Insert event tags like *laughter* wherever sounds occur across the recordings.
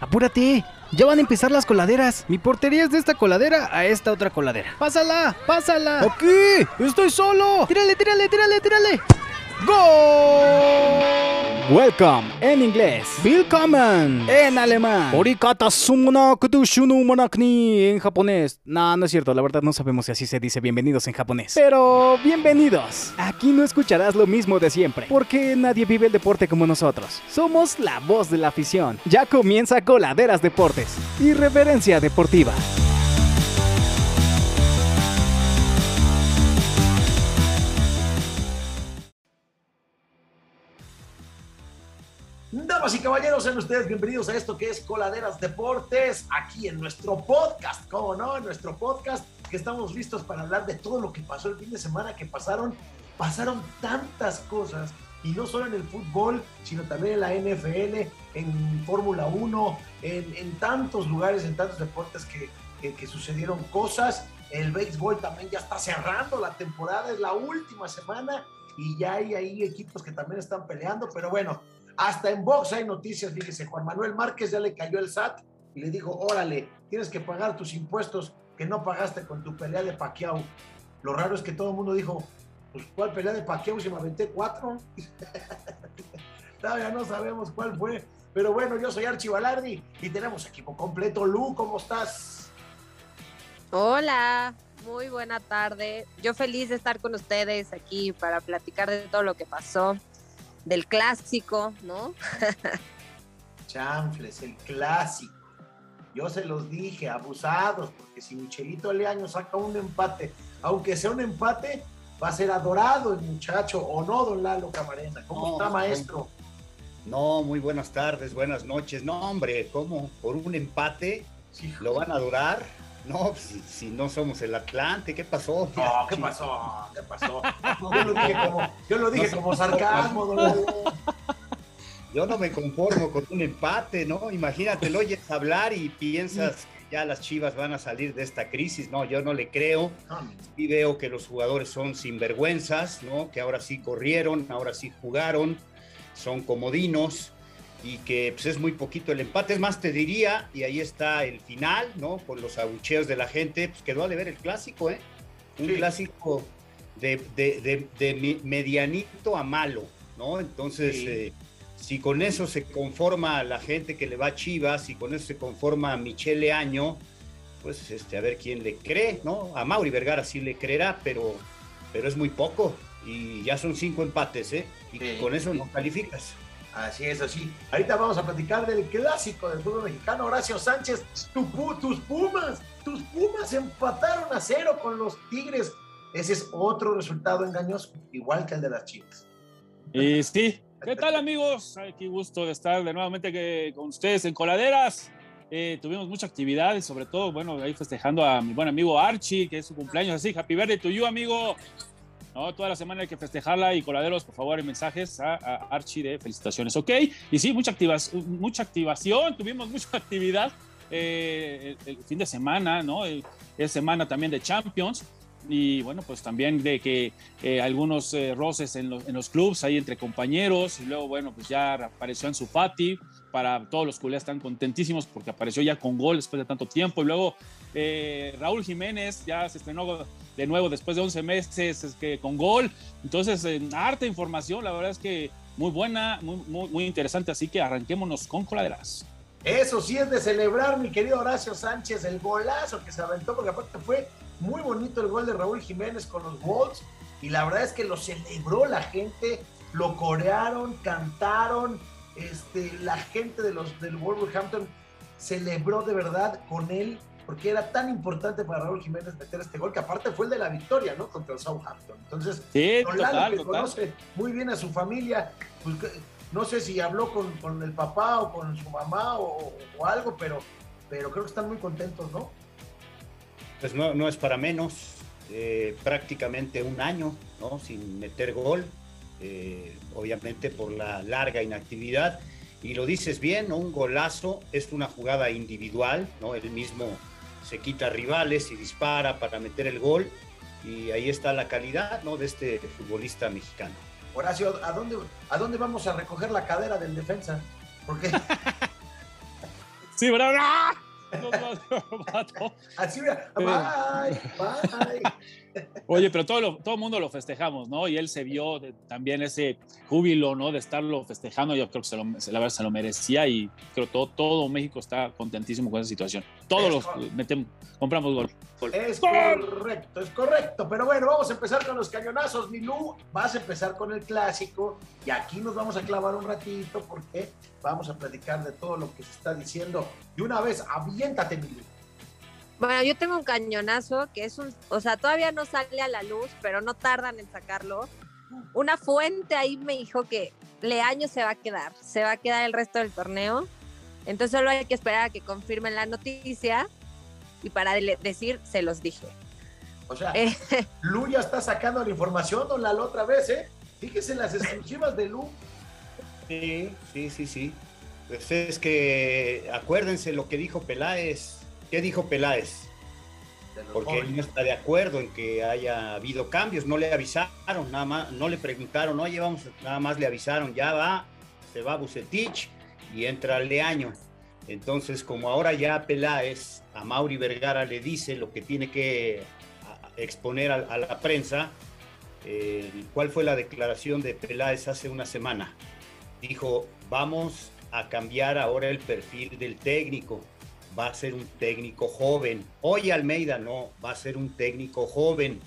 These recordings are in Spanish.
Apúrate, ya van a empezar las coladeras. Mi portería es de esta coladera a esta otra coladera. ¡Pásala! ¡Pásala! ¡Aquí! ¡Estoy solo! ¡Tírale, tírale, tírale, tírale! ¡Gol! Welcome en inglés. Willkommen En alemán. Orikata sumuna kutushunu monakni En japonés. No, no es cierto, la verdad no sabemos si así se dice bienvenidos en japonés. Pero bienvenidos. Aquí no escucharás lo mismo de siempre, porque nadie vive el deporte como nosotros. Somos la voz de la afición. Ya comienza Coladeras Deportes. Irreverencia deportiva. Damas y caballeros, sean ustedes bienvenidos a esto que es Coladeras Deportes, aquí en nuestro podcast, ¿cómo no? En nuestro podcast, que estamos listos para hablar de todo lo que pasó el fin de semana, que pasaron, pasaron tantas cosas, y no solo en el fútbol, sino también en la NFL, en Fórmula 1, en, en, tantos lugares, en tantos deportes que, que, que sucedieron cosas. El béisbol también ya está cerrando la temporada, es la última semana, y ya hay ahí equipos que también están peleando, pero bueno, hasta en box hay noticias, fíjese, Juan Manuel Márquez ya le cayó el SAT y le dijo, órale, tienes que pagar tus impuestos que no pagaste con tu pelea de Pacquiao. Lo raro es que todo el mundo dijo, pues ¿cuál pelea de Pacquiao si me aventé cuatro? *laughs* Todavía no sabemos cuál fue. Pero bueno, yo soy Archie Balardi y tenemos equipo completo. Lu, ¿cómo estás? Hola, muy buena tarde. Yo feliz de estar con ustedes aquí para platicar de todo lo que pasó del clásico, ¿no? *laughs* Chanfles, el clásico. Yo se los dije, abusados, porque si Michelito Leaño saca un empate, aunque sea un empate, va a ser adorado el muchacho, ¿o no, don Lalo Camarena? ¿Cómo no, está, maestro? No, muy buenas tardes, buenas noches. No, hombre, ¿cómo? ¿Por un empate? Sí, ¿Lo van a adorar? No, si, si, no somos el Atlante, ¿qué pasó? No, ¿qué pasó? ¿Qué pasó? *laughs* Yo lo dije como, yo lo dije no, como sarcasmo, *laughs* Yo no me conformo con un empate, ¿no? Imagínate, lo oyes hablar y piensas que ya las chivas van a salir de esta crisis. No, yo no le creo. Y veo que los jugadores son sinvergüenzas, ¿no? Que ahora sí corrieron, ahora sí jugaron, son comodinos y que pues, es muy poquito el empate. Es más, te diría, y ahí está el final, ¿no? Con los abucheos de la gente, pues quedó a deber el clásico, ¿eh? Un sí. clásico de, de, de, de, medianito a malo, ¿no? Entonces, sí. eh, si con eso se conforma la gente que le va a Chivas, y con eso se conforma a Michele Año, pues este, a ver quién le cree, ¿no? A Mauri Vergara sí le creerá, pero, pero es muy poco. Y ya son cinco empates, ¿eh? Y sí. con eso no calificas. Así es, así. Ahorita vamos a platicar del clásico del fútbol mexicano. Horacio Sánchez, tu, tus Pumas, tus Pumas empataron a cero con los Tigres. Ese es otro resultado engañoso, igual que el de las Chivas. Y sí. ¿Qué tal, amigos? Ay, qué gusto de estar de nuevamente con ustedes en Coladeras. Eh, tuvimos mucha actividad y sobre todo, bueno, ahí festejando a mi buen amigo Archie, que es su cumpleaños. Así, happy birthday to you, amigo. ¿No? Toda la semana hay que festejarla y coladeros, por favor, en mensajes a, Archie de felicitaciones, ¿ok? Y sí, mucha, activa, mucha activación, tuvimos mucha *laughs* actividad eh, el, fin de semana, ¿no? Es semana también de Champions y bueno, pues también de que eh, algunos eh, roces en los, en los clubs ahí entre compañeros y luego, bueno, pues ya apareció en su Fati, para todos los culés están contentísimos porque apareció ya con gol después de tanto tiempo. Y luego eh, Raúl Jiménez ya se estrenó de nuevo después de 11 meses es que con gol, entonces en harta información, la verdad es que muy buena, muy, muy, muy interesante, así que arranquémonos con coladeras. Eso sí es de celebrar, mi querido Horacio Sánchez, el golazo que se aventó, porque aparte fue muy bonito el gol de Raúl Jiménez con los Wolves y la verdad es que lo celebró la gente, lo corearon, cantaron, este, la gente de los, del Wolverhampton celebró de verdad con él porque era tan importante para Raúl Jiménez meter este gol que aparte fue el de la victoria, ¿no? Contra el Southampton. Entonces, sí, total, que total. conoce muy bien a su familia, pues, no sé si habló con, con, el papá o con su mamá o, o algo, pero, pero creo que están muy contentos, ¿no? pues no, no es para menos, eh, prácticamente un año, ¿no? Sin meter gol, eh, obviamente por la larga inactividad. Y lo dices bien, ¿no? Un golazo es una jugada individual, ¿no? Él mismo se quita rivales y dispara para meter el gol. Y ahí está la calidad, ¿no? De este futbolista mexicano. Horacio, ¿a dónde, ¿a dónde vamos a recoger la cadera del defensa? Porque *laughs* Sí, Así, bye, bye. *laughs* Oye, pero todo, lo, todo el mundo lo festejamos, ¿no? Y él se vio de, también ese júbilo, ¿no? De estarlo festejando. Yo creo que se lo, la verdad se lo merecía y creo que todo, todo México está contentísimo con esa situación. Todos los metemos, compramos gol. gol. Es correcto, es correcto. Pero bueno, vamos a empezar con los cañonazos. Milú, vas a empezar con el clásico y aquí nos vamos a clavar un ratito porque vamos a platicar de todo lo que se está diciendo. Y una vez, aviéntate, Milú. Bueno, yo tengo un cañonazo que es un, o sea, todavía no sale a la luz, pero no tardan en sacarlo. Una fuente ahí me dijo que Leaño se va a quedar, se va a quedar el resto del torneo. Entonces solo hay que esperar a que confirmen la noticia y para decir, se los dije. O sea, eh. Lu ya está sacando la información, don Lalo, otra vez, ¿eh? Fíjese las *laughs* exclusivas de Lu. Sí, sí, sí, sí. Pues es que acuérdense lo que dijo Peláez ¿Qué dijo Peláez? Porque él no está de acuerdo en que haya habido cambios, no le avisaron, nada más, no le preguntaron, oye, vamos, nada más le avisaron, ya va, se va Bucetich y entra Leaño. Entonces, como ahora ya Peláez a Mauri Vergara le dice lo que tiene que exponer a, la prensa, eh, ¿cuál fue la declaración de Peláez hace una semana? Dijo, vamos a cambiar ahora el perfil del técnico va a ser un técnico joven. Hoy Almeida no, va a ser un técnico joven.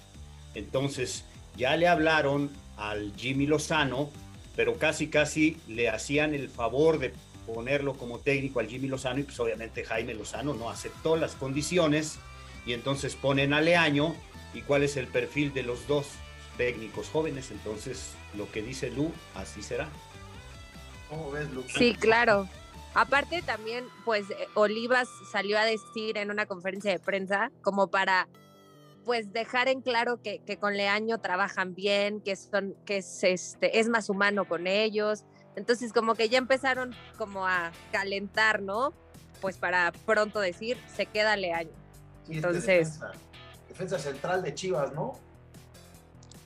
Entonces, ya le hablaron al Jimmy Lozano, pero casi casi le hacían el favor de ponerlo como técnico al Jimmy Lozano y pues obviamente Jaime Lozano no aceptó las condiciones y entonces ponen a Leaño y cuál es el perfil de los dos técnicos jóvenes. Entonces, lo que dice Lu, así será. ¿Cómo ves, Lu? Sí, claro. Aparte también, pues eh, Olivas salió a decir en una conferencia de prensa como para pues dejar en claro que, que con Leaño trabajan bien, que son, que es este, es más humano con ellos. Entonces como que ya empezaron como a calentar, ¿no? Pues para pronto decir, se queda Leaño. Entonces. Defensa, defensa, central de Chivas, ¿no?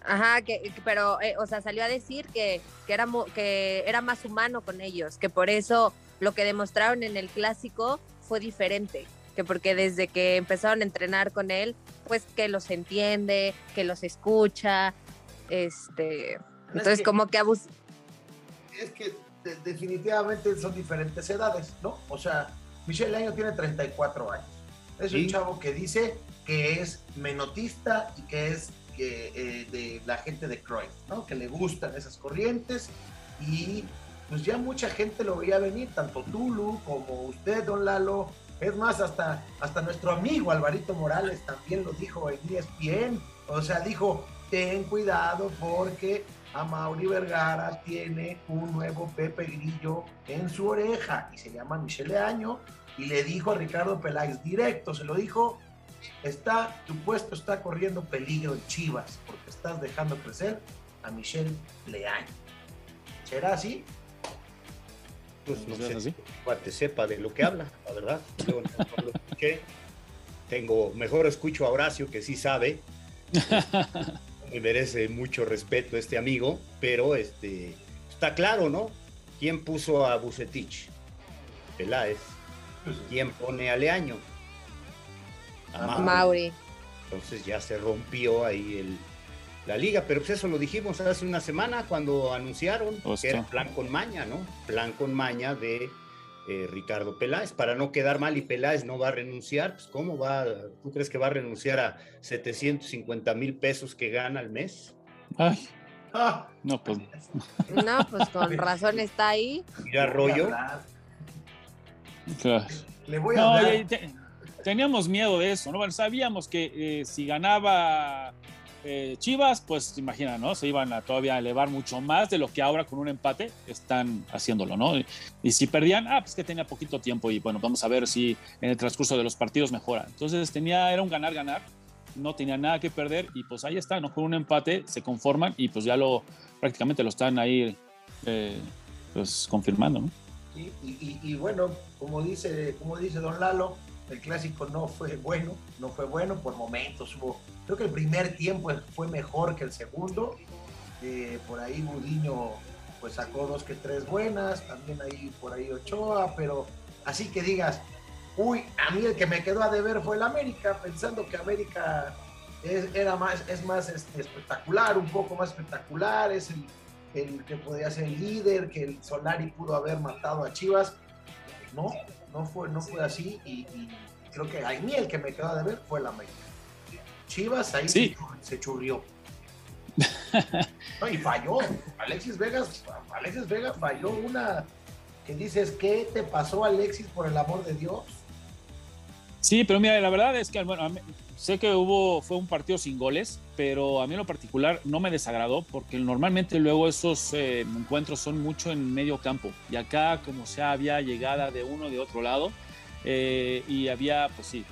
Ajá, que, pero, eh, o sea, salió a decir que, que, era, que era más humano con ellos, que por eso lo que demostraron en el clásico fue diferente, que porque desde que empezaron a entrenar con él, pues que los entiende, que los escucha, este, entonces como que abus Es que definitivamente son diferentes edades, ¿no? O sea, Michelle Año tiene 34 años. Es un chavo que dice que es menotista y que es eh, de la gente de Cruyff, ¿no? Que le gustan esas corrientes y pues ya mucha gente lo veía venir, tanto Tulu como usted, don Lalo. Es más, hasta, hasta nuestro amigo Alvarito Morales también lo dijo en ESPN. O sea, dijo, ten cuidado porque a Mauri Vergara tiene un nuevo Pepe Grillo en su oreja y se llama Michele Año y le dijo a Ricardo Peláez directo, se lo dijo, está, tu puesto está corriendo peligro en Chivas porque estás dejando crecer a Michelle Leaño. ¿Será así? Pues no sé, te sepa de lo que habla, la verdad. Yo no, lo escuché. Tengo, mejor escucho a Horacio, que sí sabe. *laughs* Me merece mucho respeto este amigo, pero este, está claro, ¿no? ¿Quién puso a Bucetich? Peláez. Pues ¿Quién pone a Leaño? A Mauri. Entonces ya se rompió ahí el, la liga, pero pues eso lo dijimos hace una semana cuando anunciaron que era plan con maña, ¿no? Plan con maña de eh, Ricardo Peláez, para no quedar mal y Peláez no va a renunciar, pues ¿cómo va? ¿Tú crees que va a renunciar a 750 mil pesos que gana al mes? Ay. Ah. No, pues. No, pues con razón está ahí. Mira, rollo. Le voy a hablar. Teníamos miedo de eso, ¿no? sabíamos que eh, si ganaba eh, Chivas, pues imagina, ¿no? Se iban a todavía elevar mucho más de lo que ahora con un empate están haciéndolo, ¿no? Y, si perdían, ah, pues que tenía poquito tiempo y bueno, vamos a ver si en el transcurso de los partidos mejora. Entonces tenía, era un ganar-ganar, no tenía nada que perder y pues ahí está, ¿no? Con un empate se conforman y pues ya lo, prácticamente lo están ahí, eh, pues confirmando, ¿no? Y, y, bueno, como dice, como dice Don Lalo, el clásico no fue bueno, no fue bueno por momentos. Hubo, creo que el primer tiempo fue mejor que el segundo. Eh, por ahí Budiño pues sacó dos que tres buenas, también ahí por ahí Ochoa, pero así que digas, Uy, a mí el que me quedó a deber fue el América, pensando que América es, era más, es más este, espectacular, un poco más espectacular, es el, el, que podía ser el líder, que el Solari pudo haber matado a Chivas. No, no fue, no fue así y, creo que a mí el que me quedó a deber fue el América. Chivas ahí se, se churrió. y falló. Alexis Vegas, Alexis Vegas falló una que dices, ¿qué te pasó Alexis por el amor de Dios? Sí, pero mira, la verdad es que bueno, sé que hubo, fue un partido sin goles, pero a mí en lo particular no me desagradó porque normalmente luego esos eh, encuentros son mucho en medio campo y acá como sea había llegada de uno de otro lado eh, y había pues sí,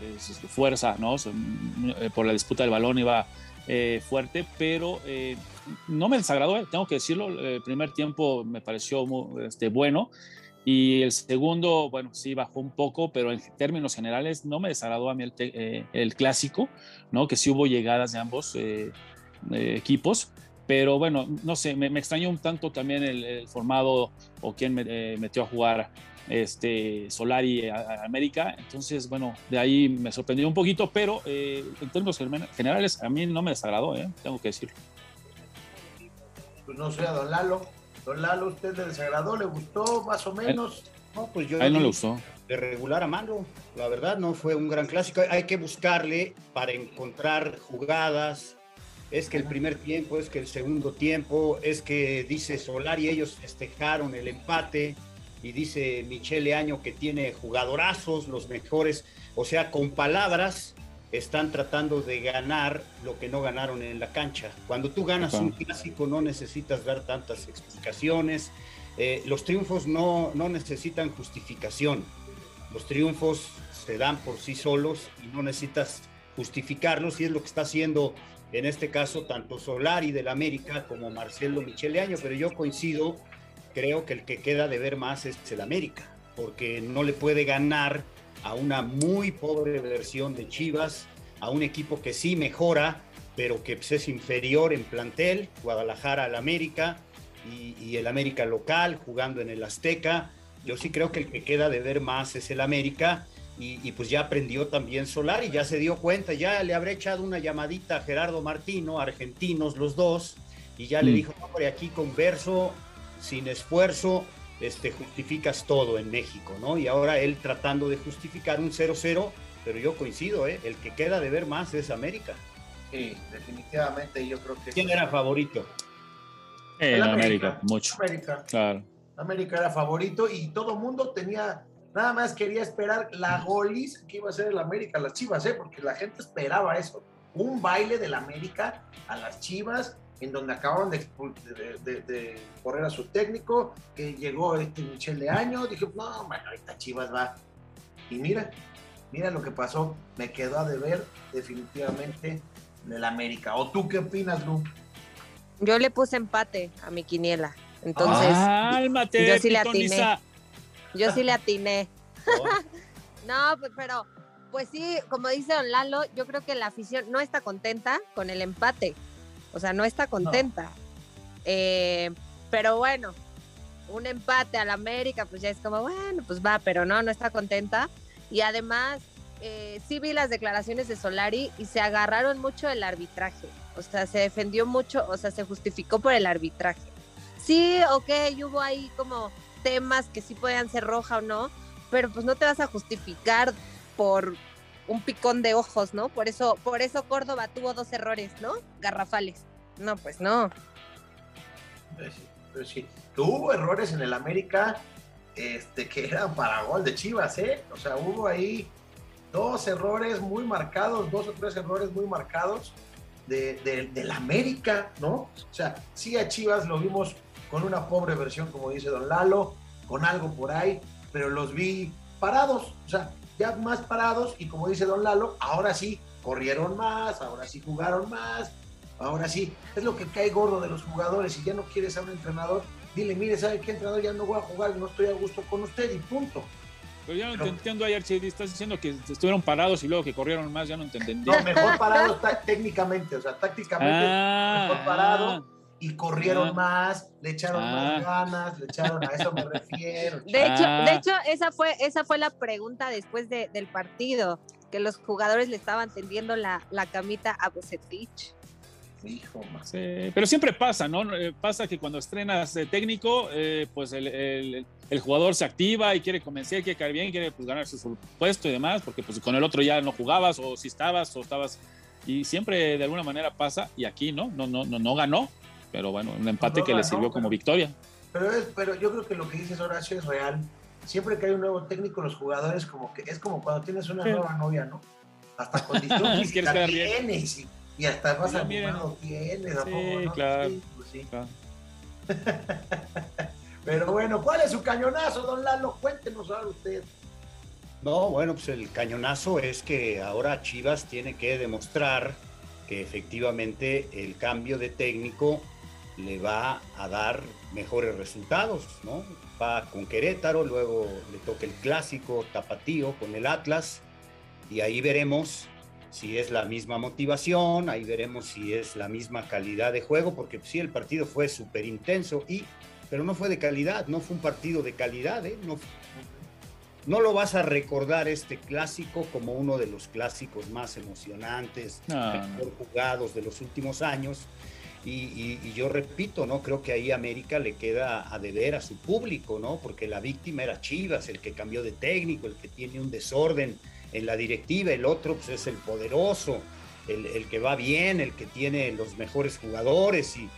fuerza, ¿no? Eh, por la disputa del balón iba fuerte, pero no me desagradó, tengo que decirlo, el primer tiempo me pareció este, bueno y el segundo, bueno, sí bajó un poco, pero en términos generales no me desagradó a mí el, eh, el clásico, ¿no? Que sí hubo llegadas de ambos eh, eh, equipos, pero bueno, no sé, me, extrañó un tanto también el, formado o quién me, metió a jugar este Solari América, entonces bueno, de ahí me sorprendió un poquito, pero en términos generales a mí no me desagradó, tengo que decirlo. Pues no sé, Don Lalo. Don Lalo, ¿usted le desagradó? ¿Le gustó más o menos? No, pues yo. A él no le gustó. De regular a mano. La verdad, no fue un gran clásico. Hay que buscarle para encontrar jugadas. Es que el primer tiempo, es que el segundo tiempo, es que dice Solari, ellos festejaron el empate. Y dice Michele Año que tiene jugadorazos, los mejores. O sea, con palabras están tratando de ganar lo que no ganaron en la cancha. Cuando tú ganas un clásico no necesitas dar tantas explicaciones. Eh, los triunfos no, no necesitan justificación. Los triunfos se dan por sí solos y no necesitas justificarlos y es lo que está haciendo en este caso tanto Solari del América como Marcelo Micheleaño, pero yo coincido, creo que el que queda de ver más es el América, porque no le puede ganar a una muy pobre versión de Chivas, a un equipo que sí mejora, pero que pues, es inferior en plantel, Guadalajara al América y, el América local jugando en el Azteca. Yo sí creo que el que queda de ver más es el América y, pues ya aprendió también Solar y ya se dio cuenta, ya le habré echado una llamadita a Gerardo Martino, argentinos los dos, y ya le mm. dijo, hombre, aquí converso, sin esfuerzo, este, justificas todo en México, ¿no? Y ahora él tratando de justificar un 0-0, pero yo coincido, ¿eh? El que queda de ver más es América. Sí, definitivamente yo creo que... ¿Quién era favorito? el América, mucho. América. Claro. América era favorito y todo mundo tenía, nada más quería esperar la golis que iba a ser el América, las Chivas, ¿eh? Porque la gente esperaba eso. Un baile del América a las Chivas en donde acabaron de, de, correr a su técnico, que llegó este Michel de Año, dije, no, bueno, ahorita Chivas va. Y mira, mira lo que pasó, me quedó a deber definitivamente en el América. ¿O tú qué opinas, Lu? Yo le puse empate a mi quiniela, entonces yo sí le atiné. Yo sí le atiné. no, pues, pero pues sí, como dice Don Lalo, yo creo que la afición no está contenta con el empate o sea, no está contenta. Eh, pero bueno, un empate al América, pues ya es como, bueno, pues va, pero no, no está contenta. Y además, eh, sí vi las declaraciones de Solari y se agarraron mucho del arbitraje. O sea, se defendió mucho, o sea, se justificó por el arbitraje. Sí, ok, hubo ahí como temas que sí podían ser roja o no, pero pues no te vas a justificar por un picón de ojos, ¿no? Por eso, por eso Córdoba tuvo dos errores, ¿no? Garrafales. No, pues no. Pues sí, pues. Hubo errores en el América este, que eran para gol de Chivas, ¿eh? O sea, hubo ahí dos errores muy marcados, dos o tres errores muy marcados de, del América, ¿no? O sea, sí a Chivas lo vimos con una pobre versión, como dice Don Lalo, con algo por ahí, pero los vi parados, o sea, ya más parados y como dice Don Lalo, ahora sí corrieron más, ahora sí jugaron más, ahora sí, es lo que cae gordo de los jugadores, si ya no quieres a un entrenador, dile, mire, ¿sabe qué entrenador? Ya no voy a jugar, no estoy a gusto con usted y punto. Pero ya no entiendo ayer, si estás diciendo que estuvieron parados y luego que corrieron más, ya no entendí. No, mejor parados *laughs* técnicamente, o sea, tácticamente, ah, mejor parado. Y corrieron Ah. más, le echaron más Ah. ganas, le echaron, a eso me refiero. De hecho, Ah. de hecho esa, fue, esa fue la pregunta después de- del partido, que los jugadores le estaban tendiendo la, la camita a Bucetich. Hijo, más. Sí, pero siempre pasa, ¿no? Eh, Pasa que cuando estrenas de técnico, eh, pues el, el- el jugador se activa y quiere convencer, quiere caer bien, quiere pues, ganarse su puesto y demás, porque pues con el otro ya no jugabas o si estabas o estabas y siempre de alguna manera pasa y aquí no, no, no, no, no ganó, pero bueno, un empate No que le sirvió como pero- victoria. Pero, es, pero yo creo que lo que dices Horacio es real. Siempre que hay un nuevo técnico, los jugadores como que es como cuando tienes una Sí. nueva novia, ¿no? Hasta condición *laughs* Quieres física tienes y, y hasta vas Ya, a miren. lo tienes, ¿a Sí, poco, no? claro. Sí, pues sí. Claro. *laughs* Pero bueno, ¿cuál es su cañonazo, don Lalo? Cuéntenos ahora usted. No, bueno, pues el cañonazo es que ahora Chivas tiene que demostrar que efectivamente el cambio de técnico le va a dar mejores resultados, ¿no? Va con Querétaro, luego le toca el clásico tapatío con el Atlas y ahí veremos si es la misma motivación, ahí veremos si es la misma calidad de juego, porque sí, el partido fue súper intenso, y, pero no fue de calidad, no fue un partido de calidad, ¿eh? no, no lo vas a recordar este clásico como uno de los clásicos más emocionantes, No, jugados de los últimos años. Y, y- y yo repito, ¿no? Creo que ahí América le queda a deber a su público, ¿no? Porque la víctima era Chivas, el que cambió de técnico, el que tiene un desorden en la directiva, el otro pues, es el poderoso, el, el que va bien, el que tiene los mejores jugadores y,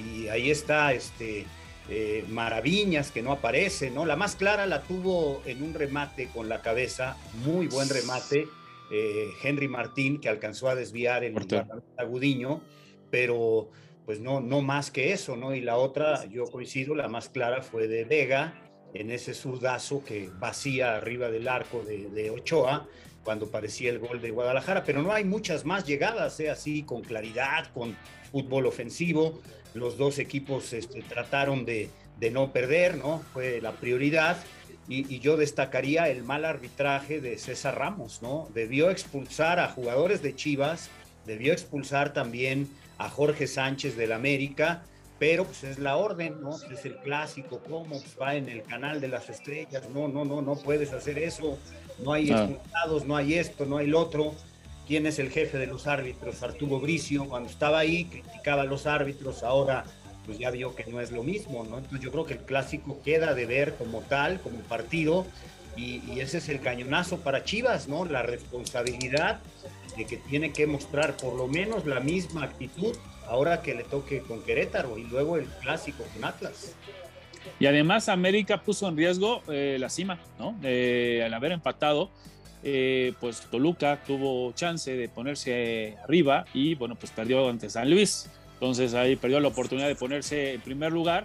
y ahí está este eh, Maraviñas que no aparece, ¿no? La más clara la tuvo en un remate con la cabeza, muy buen remate, eh, Henry Martín que alcanzó a desviar el Portero. guardameta Gudiño, pero pues no, no más que eso, ¿no? Y la otra, yo coincido, la más clara fue de Vega, en ese zurdazo que vacía arriba del arco de, de Ochoa, cuando parecía el gol de Guadalajara, pero no hay muchas más llegadas, ¿eh? así con claridad, con fútbol ofensivo. Los dos equipos este, trataron de, de no perder, ¿no? Fue la prioridad. Y, y yo destacaría el mal arbitraje de César Ramos, ¿no? Debió expulsar a jugadores de Chivas, debió expulsar también a Jorge Sánchez del América, pero pues es la orden, ¿no? Es el clásico, ¿cómo? Pues va en el canal de las estrellas, no, no, no, no puedes hacer eso, no hay Ah. expulsados, no hay esto, no hay lo otro. ¿Quién es el jefe de los árbitros? Arturo Bricio, cuando estaba ahí criticaba a los árbitros, ahora pues ya vio que no es lo mismo, ¿no? Entonces yo creo que el clásico queda de ver como tal, como partido, y, y ese es el cañonazo para Chivas, ¿no? La responsabilidad de que tiene que mostrar por lo menos la misma actitud ahora que le toque con Querétaro y luego el clásico con Atlas. Y además América puso en riesgo eh, la cima, ¿no? Eh, al haber empatado, eh, pues Toluca tuvo chance de ponerse arriba y bueno, pues perdió ante San Luis. Entonces ahí perdió la oportunidad de ponerse en primer lugar,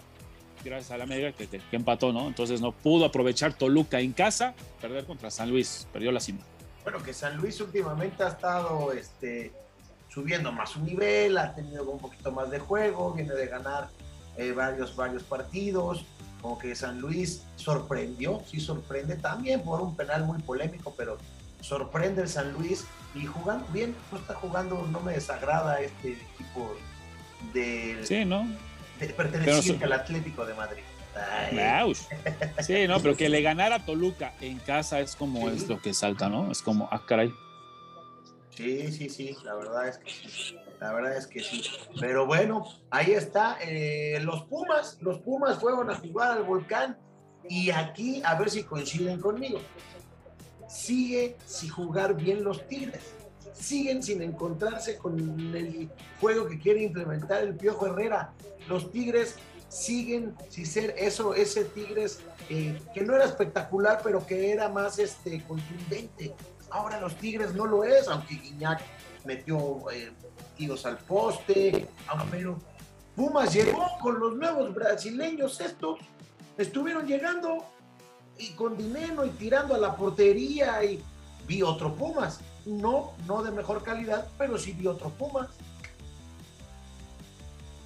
gracias a la América que, que empató, ¿no? Entonces no pudo aprovechar Toluca en casa, perder contra San Luis, perdió la cima. Bueno, que San Luis últimamente ha estado este, subiendo más su nivel, ha tenido un poquito más de juego, viene de ganar eh, varios, varios partidos, como que San Luis sorprendió, sí sorprende también por un penal muy polémico, pero sorprende el San Luis y jugando bien, no está jugando, no me desagrada este equipo de, Sí, ¿no? Perteneciente al Atlético de Madrid. *laughs* Sí, no, pero que le ganara a Toluca en casa es como Sí. es lo que salta, ¿no? Es como, ah, caray. Sí, sí, sí, la verdad es que sí. La verdad es que sí. Pero bueno, ahí está. eh, los Pumas, los Pumas fueron a jugar al volcán y aquí a ver si coinciden conmigo. Sigue sin jugar bien los Tigres. Siguen sin encontrarse con el juego que quiere implementar el Piojo Herrera. Los Tigres siguen sin ser eso, ese Tigres eh, que no era espectacular, pero que era más este, contundente. Ahora los Tigres no lo es, aunque Guiñac metió eh, tiros al poste, pero Pumas llegó con los nuevos brasileños estos, estuvieron llegando y con dinero y tirando a la portería y vi otro Pumas, no, no de mejor calidad, pero sí vi otro Pumas.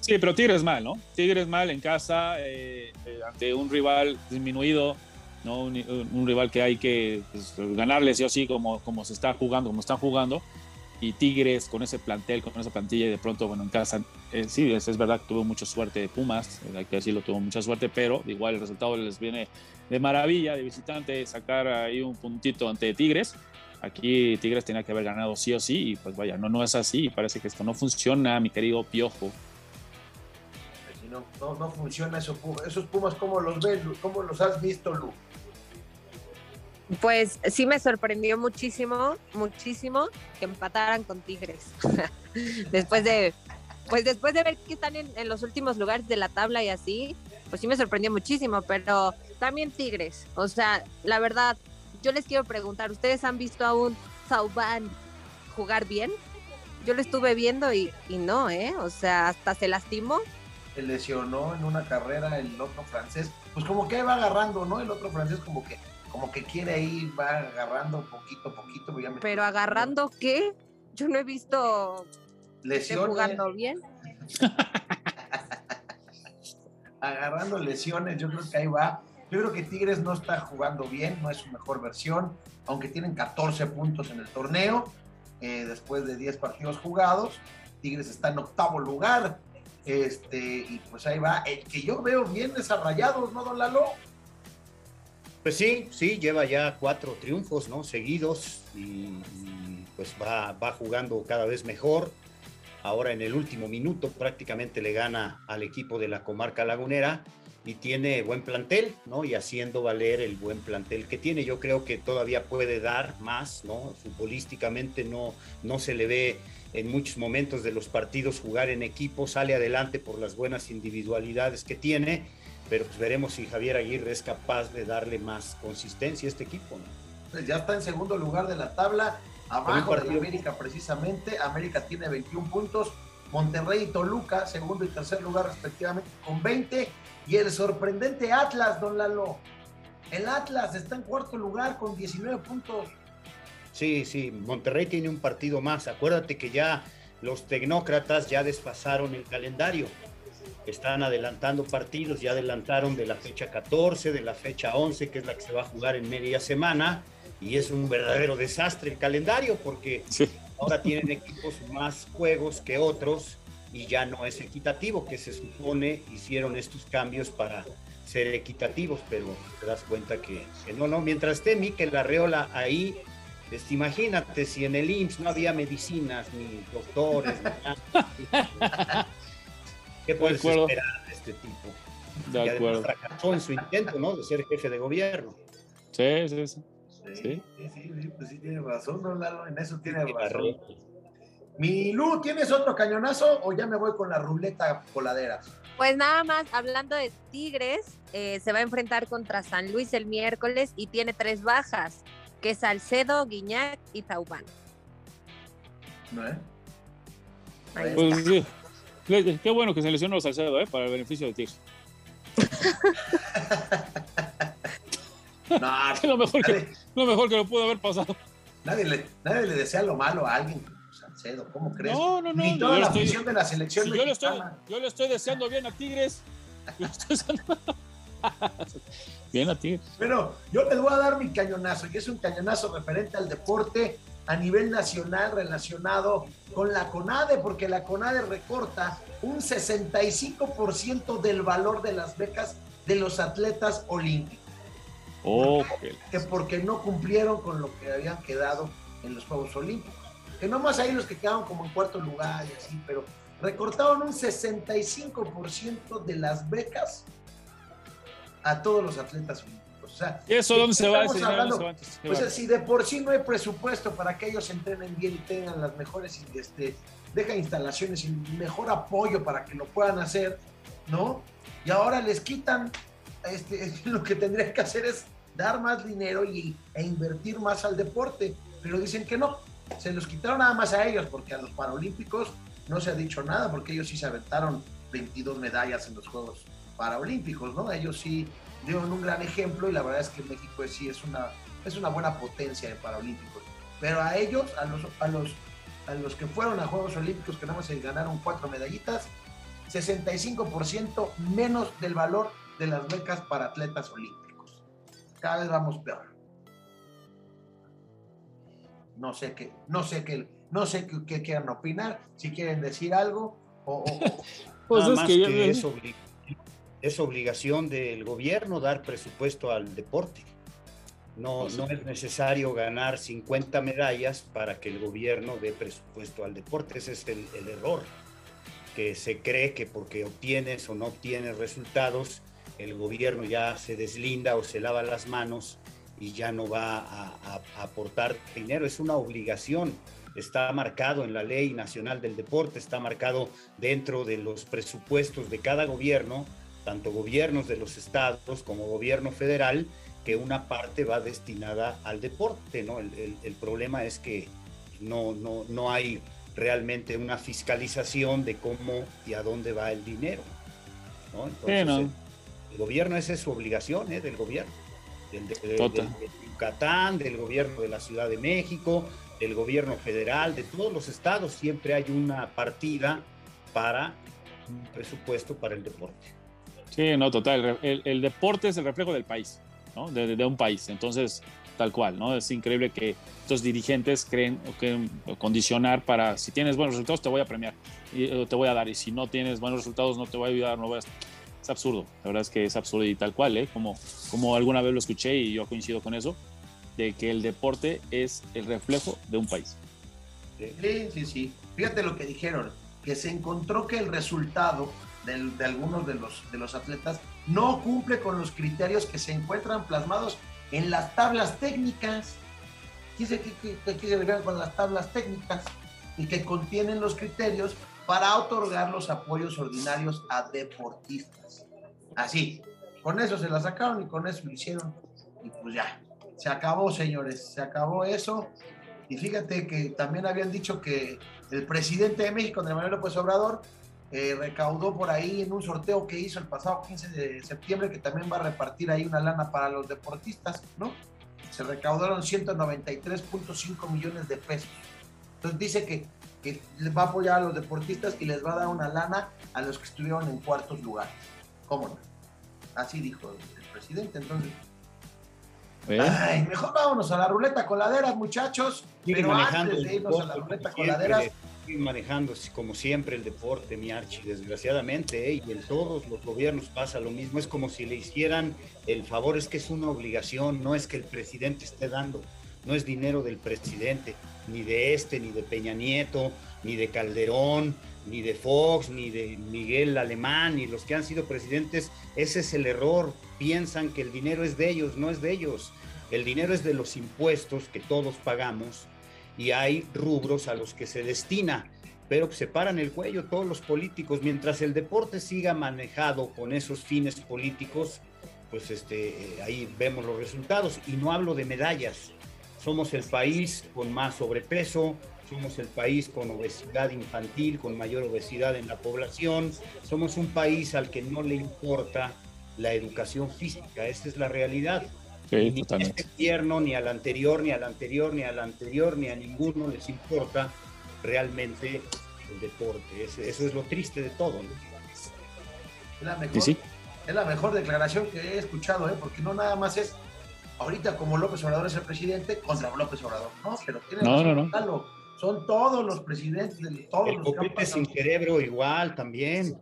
Sí, pero Tigres mal, ¿no? Tigres mal en casa, eh, eh, ante un rival disminuido, ¿no? Un, rival que hay que pues, ganarle sí o sí, como, como se está jugando, como están jugando. Y Tigres con ese plantel, con esa plantilla, y de pronto, bueno, en casa eh, sí, es, es, verdad que tuvo mucha suerte Pumas, hay que decirlo, tuvo mucha suerte, pero igual el resultado les viene de maravilla de visitante sacar ahí un puntito ante Tigres. Aquí Tigres tenía que haber ganado sí o sí, y pues vaya, no, no es así, parece que esto no funciona, mi querido Piojo. No, no, no funciona eso, esos Pumas, ¿cómo los ves? ¿Cómo los has visto, Lu? Pues sí me sorprendió muchísimo, muchísimo que empataran con Tigres. *laughs* después de, pues después de ver que están en, en, los últimos lugares de la tabla y así, pues sí me sorprendió muchísimo, pero también Tigres. O sea, la verdad, yo les quiero preguntar, ¿ustedes han visto a un Sauban jugar bien? Yo lo estuve viendo y, y no, ¿eh? O sea, hasta se lastimó. Se lesionó en una carrera el otro francés. Pues como que va agarrando, ¿no? El otro francés como que como que quiere ahí, va agarrando poquito a poquito. Ya Pero agarrando qué? Yo no he visto lesiones. jugando bien. *laughs* agarrando lesiones, yo creo que ahí va. Yo creo que Tigres no está jugando bien, no es su mejor versión, aunque tienen 14 puntos en el torneo, eh, después de 10 partidos jugados. Tigres está en octavo lugar, este, y pues ahí va. El que yo veo bien desarrollados, ¿no, don Lalo? Pues sí, sí, lleva ya cuatro triunfos, ¿no? Seguidos y, pues va, va jugando cada vez mejor. Ahora en el último minuto prácticamente le gana al equipo de la comarca lagunera y tiene buen plantel, ¿no? Y haciendo valer el buen plantel que tiene. Yo creo que todavía puede dar más, ¿no? Futbolísticamente no, no se le ve en muchos momentos de los partidos jugar en equipo, sale adelante por las buenas individualidades que tiene pero pues veremos si Javier Aguirre es capaz de darle más consistencia a este equipo. ¿no? Pues ya está en segundo lugar de la tabla, abajo de América precisamente. América tiene 21 puntos, Monterrey y Toluca, segundo y tercer lugar respectivamente, con 20. Y el sorprendente Atlas, don Lalo. El Atlas está en cuarto lugar con 19 puntos. Sí, sí, Monterrey tiene un partido más. Acuérdate que ya los tecnócratas ya desfasaron el calendario están adelantando partidos, ya adelantaron de la fecha 14, de la fecha 11, que es la que se va a jugar en media semana, y es un verdadero desastre el calendario porque sí. ahora tienen equipos más juegos que otros y ya no es equitativo, que se supone hicieron estos cambios para ser equitativos, pero te das cuenta que, que no, no, mientras esté Miquel Arreola ahí, pues, imagínate si en el IMSS no había medicinas, ni doctores, ni nada. *laughs* ¿Qué puedes esperar de este tipo? De y acuerdo. fracasó en su intento, ¿no? De ser jefe de gobierno. Sí, sí, sí. Sí, sí, sí, sí pues sí tiene razón, ¿no, Lalo? En eso tiene razón. Mi Lu, ¿tienes otro cañonazo o ya me voy con la ruleta coladera? Pues nada más, hablando de Tigres, eh, se va a enfrentar contra San Luis el miércoles y tiene tres bajas, que es Salcedo, Guiñac y Taubán. ¿No? Ahí Pues está. sí. Qué bueno que se lesionó Salcedo, ¿eh? Para el beneficio de Tigres. *laughs* No, *laughs* Es lo mejor que, lo mejor que lo pudo haber pasado. nadie le, nadie le desea lo malo a alguien Salcedo, ¿cómo crees? No, no, no, Ni toda la estoy- de la selección Si yo, le estoy, yo le estoy deseando bien a Tigres. *laughs* Yo le estoy deseando- *laughs* bien a Tigres. Pero yo les voy a dar mi cañonazo, y es un cañonazo referente al deporte a nivel nacional relacionado con la CONADE, porque la CONADE recorta un 65% del valor de las becas de los atletas olímpicos, Oh, que porque no cumplieron con lo que habían quedado en los Juegos Olímpicos. Que nomás hay los que quedaron como en cuarto lugar y así, pero recortaron un 65% de las becas a todos los atletas olímpicos. O sea, ¿Y eso dónde se va? hablando? se va Pues va. si de por sí no hay presupuesto para que ellos entrenen bien y tengan las mejores, este, deja instalaciones y mejor apoyo para que lo puedan hacer, ¿no? Y ahora les quitan, este, *laughs* lo que tendrían que hacer es dar más dinero y, e invertir más al deporte, pero dicen que no, se los quitaron nada más a ellos, porque a los Paralímpicos no se ha dicho nada, porque ellos sí se aventaron 22 medallas en los Juegos Paralímpicos, ¿no? Ellos sí dieron un gran ejemplo y la verdad es que México sí es una, es una buena potencia de Paralímpicos. Pero a ellos, a los, a los, a los que fueron a Juegos Olímpicos, que nada más se ganaron cuatro medallitas, 65% menos del valor de las becas para atletas olímpicos. Cada vez vamos peor. No sé qué, no sé qué, no sé qué, qué quieran opinar, si quieren decir algo *laughs* pues es que, es, obligación del gobierno dar presupuesto al deporte. No, no es necesario ganar 50 medallas para que el gobierno dé presupuesto al deporte. Ese es el, error, que se cree que porque obtienes o no obtienes resultados, el gobierno ya se deslinda o se lava las manos y ya no va a, aportar dinero. Es una obligación. Está marcado en la ley nacional del deporte, está marcado dentro de los presupuestos de cada gobierno, tanto gobiernos de los estados como gobierno federal, que una parte va destinada al deporte, ¿no? El, problema es que no, no, no hay realmente una fiscalización de cómo y a dónde va el dinero, ¿no? Entonces, el, gobierno, esa es su obligación, ¿eh? Del gobierno. Del, de, Yucatán, del gobierno de la Ciudad de México, del gobierno federal, de todos los estados, siempre hay una partida para un presupuesto para el deporte. Sí, no, total. el deporte es el reflejo del país de, un país. Entonces, tal cual, ¿no? Es increíble que estos dirigentes creen que condicionar para, si tienes buenos resultados, te voy a premiar, y eh, te voy a dar, y si no tienes buenos resultados, no te voy a ayudar, no voy a... Es absurdo, la verdad es que es absurdo y tal cual, ¿eh? Como, como alguna vez lo escuché y yo coincido con eso, de que el deporte es el reflejo de un país. Sí, sí, sí. Fíjate lo que dijeron, que se encontró que el resultado de, algunos de los, de los atletas no cumple con los criterios que se encuentran plasmados en las tablas técnicas. Aquí se, refiere con las tablas técnicas y que contienen los criterios para otorgar los apoyos ordinarios a deportistas. Así, con eso se la sacaron y con eso lo hicieron. Y pues ya, se acabó, señores, se acabó eso. Y fíjate que también habían dicho que el presidente de México, Andrés Manuel López Obrador, eh, recaudó por ahí en un sorteo que hizo el pasado 15 de septiembre, que también va a repartir ahí una lana para los deportistas, ¿no? Se recaudaron 193.5 millones de pesos. Entonces dice que, que les va a apoyar a los deportistas y les va a dar una lana a los que estuvieron en cuartos lugares. ¿Cómo no? Así dijo el presidente. Entonces, Ay, mejor vámonos a la ruleta coladeras, muchachos. pero antes de irnos a la ruleta coladeras, manejando como siempre el deporte, mi Archi, desgraciadamente, ¿eh? y en todos los gobiernos pasa lo mismo, es como si le hicieran el favor, es que es una obligación, no es que el presidente esté dando, no es dinero del presidente, ni de este, ni de Peña Nieto, ni de Calderón, ni de Fox, ni de Miguel Alemán, ni los que han sido presidentes, ese es el error, piensan que el dinero es de ellos, no es de ellos, el dinero es de los impuestos que todos pagamos y hay rubros a los que se destina, pero se paran el cuello todos los políticos. Mientras el deporte siga manejado con esos fines políticos, pues este, eh, ahí vemos los resultados. Y no hablo de medallas. Somos el país con más sobrepeso, somos el país con obesidad infantil, con mayor obesidad en la población, somos un país al que no le importa la educación física, esa es la realidad ni a este gobierno, ni al anterior, ni al anterior, ni al anterior, ni a ninguno les importa realmente el deporte. Eso, es lo triste de todo. Es la mejor, es la mejor declaración que he escuchado, ¿eh? porque no nada más es ahorita como López Obrador es el presidente contra López Obrador, no, pero tiene no, no, no. son todos los presidentes de todos el los sin cerebro igual también.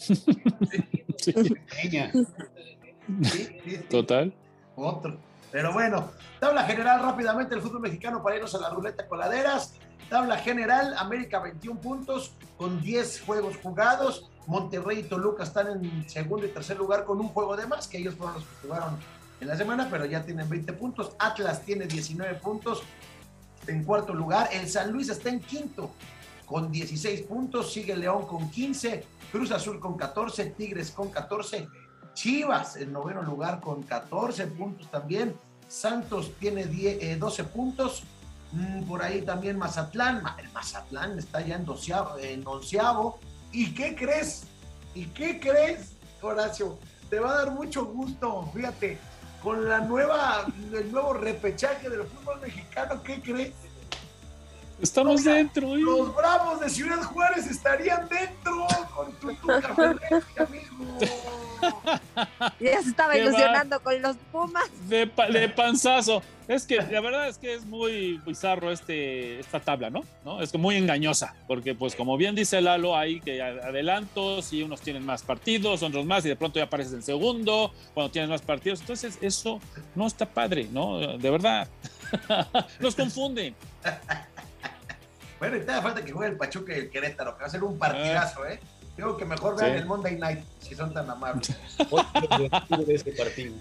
*laughs* Total otro. Pero bueno, tabla general rápidamente el fútbol mexicano para irnos a la ruleta coladeras. Tabla general, América 21 puntos con 10 juegos jugados. Monterrey y Toluca están en segundo y tercer lugar con un juego de más, que ellos fueron los que jugaron en la semana, pero ya tienen 20 puntos. Atlas tiene 19 puntos en cuarto lugar. El San Luis está en quinto con 16 puntos. Sigue León con 15. Cruz Azul con 14. Tigres con 14. Chivas en noveno lugar con 14 puntos también. Santos tiene 12 eh, puntos. Mm, por ahí también Mazatlán. El Mazatlán está ya en, en onceavo. ¿Y qué crees? ¿Y qué crees, Horacio? Te va a dar mucho gusto. Fíjate, con la nueva, el nuevo repechaje del fútbol mexicano, ¿qué crees? Estamos dentro. ¿eh? Los Bravos de Ciudad Juárez estarían dentro con tu amigo. *laughs* Ya se estaba *laughs* ilusionando con los Pumas. De, pa- de panzazo. Es que la verdad es que es muy bizarro este, esta tabla, ¿no? ¿no? Es que muy engañosa, porque pues como bien dice Lalo, hay que adelantos y unos tienen más partidos, otros más, y de pronto ya apareces en segundo cuando tienes más partidos. Entonces eso no está padre, ¿no? De verdad. *laughs* Nos confunden. Bueno, y todavía falta que juegue el Pachuca y el Querétaro, que va a ser un partidazo, ¿eh? Creo que mejor vean Sí. el Monday Night, si son tan amables. *laughs* Otro de este partido.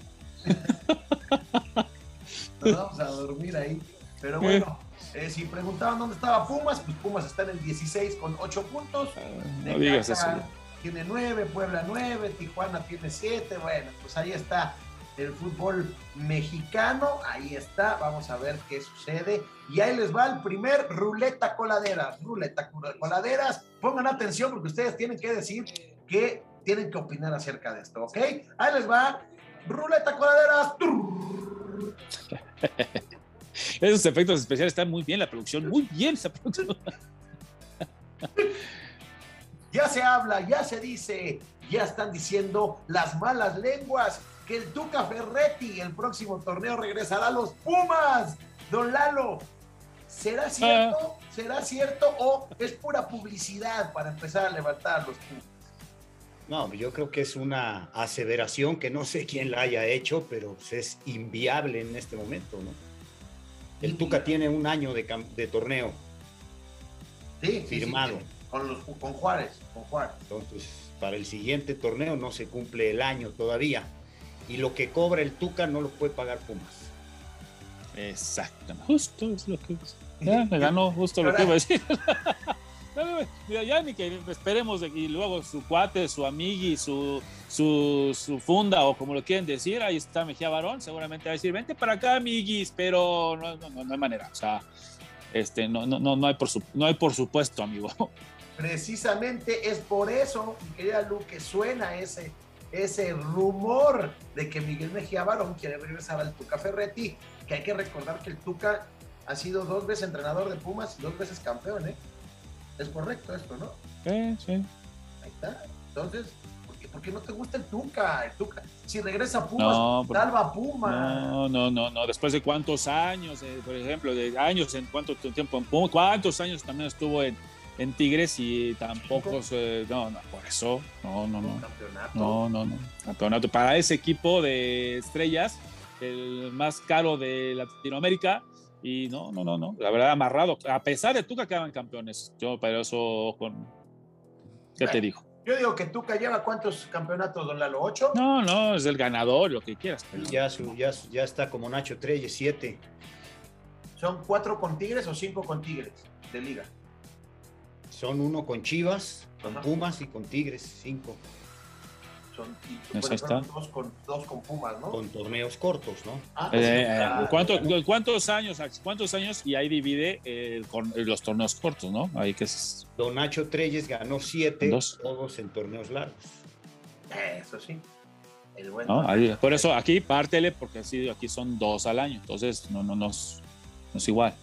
Nos vamos a dormir ahí. Pero bueno, eh, si preguntaban dónde estaba Pumas, pues Pumas está en el 16 con 8 puntos. No digas eso. Tiene 9, Puebla 9, Tijuana tiene 7. Bueno, pues ahí está el fútbol mexicano. Ahí está. Vamos a ver qué sucede. Y ahí les va el primer ruleta coladeras. Ruleta coladeras. Pongan atención porque ustedes tienen que decir que tienen que opinar acerca de esto, ¿ok? Ahí les va. Ruleta coladeras. *laughs* Esos efectos especiales están muy bien, la producción, muy bien esa producción. *laughs* Ya se habla, ya se dice, ya están diciendo las malas lenguas que el Tuca Ferretti el próximo torneo regresará a los Pumas. Don Lalo, ¿será cierto? ¿Será cierto o es pura publicidad para empezar a levantar a los Pumas? No, yo creo que es una aseveración que no sé quién la haya hecho, pero pues, es inviable en este momento, ¿no? El Tuca tiene un año de, cam- de torneo, Sí, sí, sí, Firmado. que- con, los, con Juárez, con Juárez. entonces para el siguiente torneo no se cumple el año todavía. Y lo que cobra el Tuca no lo puede pagar Pumas. Exacto, justo es lo que ya me *laughs* ganó justo lo que iba a decir. *laughs* Mira, ya ni que esperemos de- y luego su cuate, su amigui, su, su, su funda o como lo quieren decir, ahí está Mejía Barón, seguramente va a decir, vente para acá, amiguis, pero no, no, no, hay manera, o sea, este, no, no, no, no, hay por su, no hay por supuesto, amigo. Precisamente es por eso, mi querida Lu, que suena ese, ese rumor de que Miguel Mejía Barón quiere regresar al Tuca Ferretti, que hay que recordar que el Tuca ha sido dos veces entrenador de Pumas y dos veces campeón, ¿eh? Es correcto esto, ¿no? Sí, sí. Ahí está. Entonces, ¿por qué, por qué no te gusta el Tuca? El Tuca, si regresa a Pumas, No, salva a Pumas. No, no, no, no. Después de cuántos años, eh, por ejemplo, de años, en cuánto tiempo, en Pumas, cuántos años también estuvo en, en Tigres y tampoco se, no, no, por eso, no, no, no, campeonato. no, no, no. Campeonato para ese equipo de estrellas, el más caro de Latinoamérica. Y no, no, no, no. La verdad, amarrado. A pesar de tú que acaban campeones. Yo, pero eso con. ¿Qué te digo? Yo digo que Tuca lleva cuántos campeonatos, don Lalo, ¿ocho? No, no, es el ganador, lo que quieras. pero- Y ya, su- ya, ya está como Nacho Treyes, siete. ¿Son cuatro con Tigres o cinco con Tigres de liga? Son uno con Chivas, con Ajá. Pumas y con Tigres, cinco. Son y- Pues está. Dos con, dos con Pumas, ¿no? Con torneos cortos, ¿no? Ah, Eh, ah, ¿cuánto- ¿Cuántos años? ¿Cuántos años? Y ahí divide eh, con los torneos cortos, ¿no? Ahí que es. Don Nacho Treyes ganó siete, Dos. todos en torneos largos. Eso sí. El buen ¿no? Ahí- por eso aquí pártele, porque así aquí son dos al año. Entonces, no, no, no, es, no es igual.